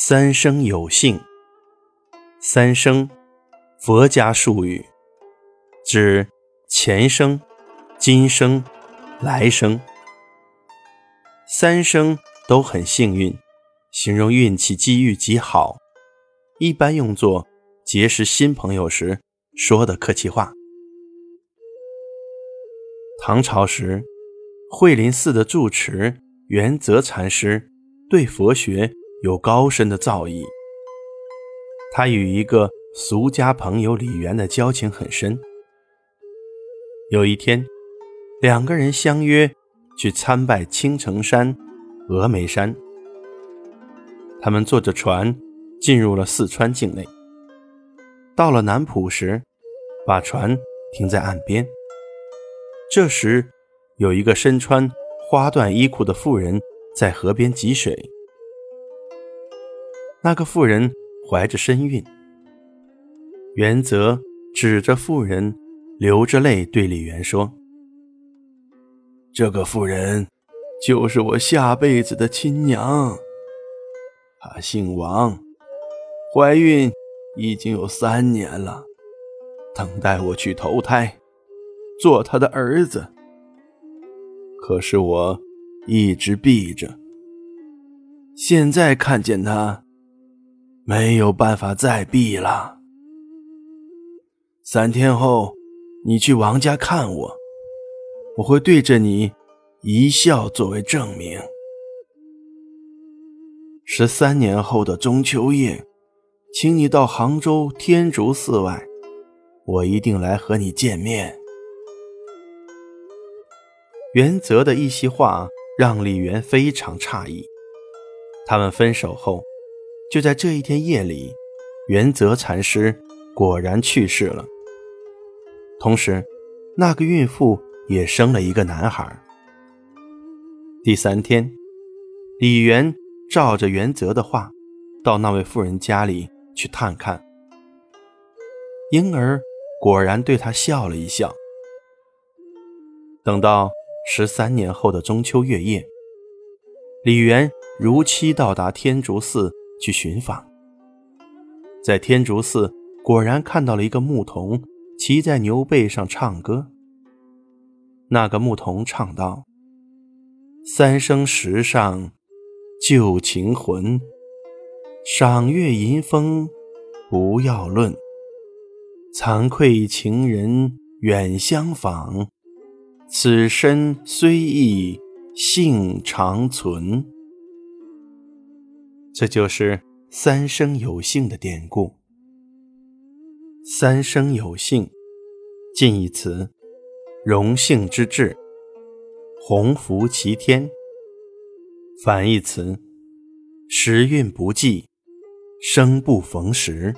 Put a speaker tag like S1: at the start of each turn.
S1: 三生有幸。三生，佛家术语，指前生、今生、来生。三生都很幸运，形容运气机遇极好，一般用作结识新朋友时说的客气话。唐朝时，惠林寺的住持元泽禅师对佛学。有高深的造诣。他与一个俗家朋友李元的交情很深。有一天，两个人相约去参拜青城山、峨眉山。他们坐着船进入了四川境内。到了南浦时，把船停在岸边。这时，有一个身穿花缎衣裤的妇人在河边汲水。那个妇人怀着身孕，元泽指着妇人，流着泪对李元说：“这个妇人就是我下辈子的亲娘，她姓王，怀孕已经有三年了，等待我去投胎，做她的儿子。可是我一直避着，现在看见她。”没有办法再避了。三天后，你去王家看我，我会对着你一笑作为证明。十三年后的中秋夜，请你到杭州天竺寺外，我一定来和你见面。袁泽的一席话让李元非常诧异。他们分手后。就在这一天夜里，元泽禅师果然去世了。同时，那个孕妇也生了一个男孩。第三天，李元照着元泽的话，到那位妇人家里去探看。婴儿果然对他笑了一笑。等到十三年后的中秋月夜，李元如期到达天竺寺。去寻访，在天竺寺果然看到了一个牧童骑在牛背上唱歌。那个牧童唱道：“三生石上旧情魂，赏月吟风不要论。惭愧情人远相访，此身虽异性长存。”这就是“三生有幸”的典故。“三生有幸”近义词：荣幸之至，鸿福齐天；反义词：时运不济，生不逢时。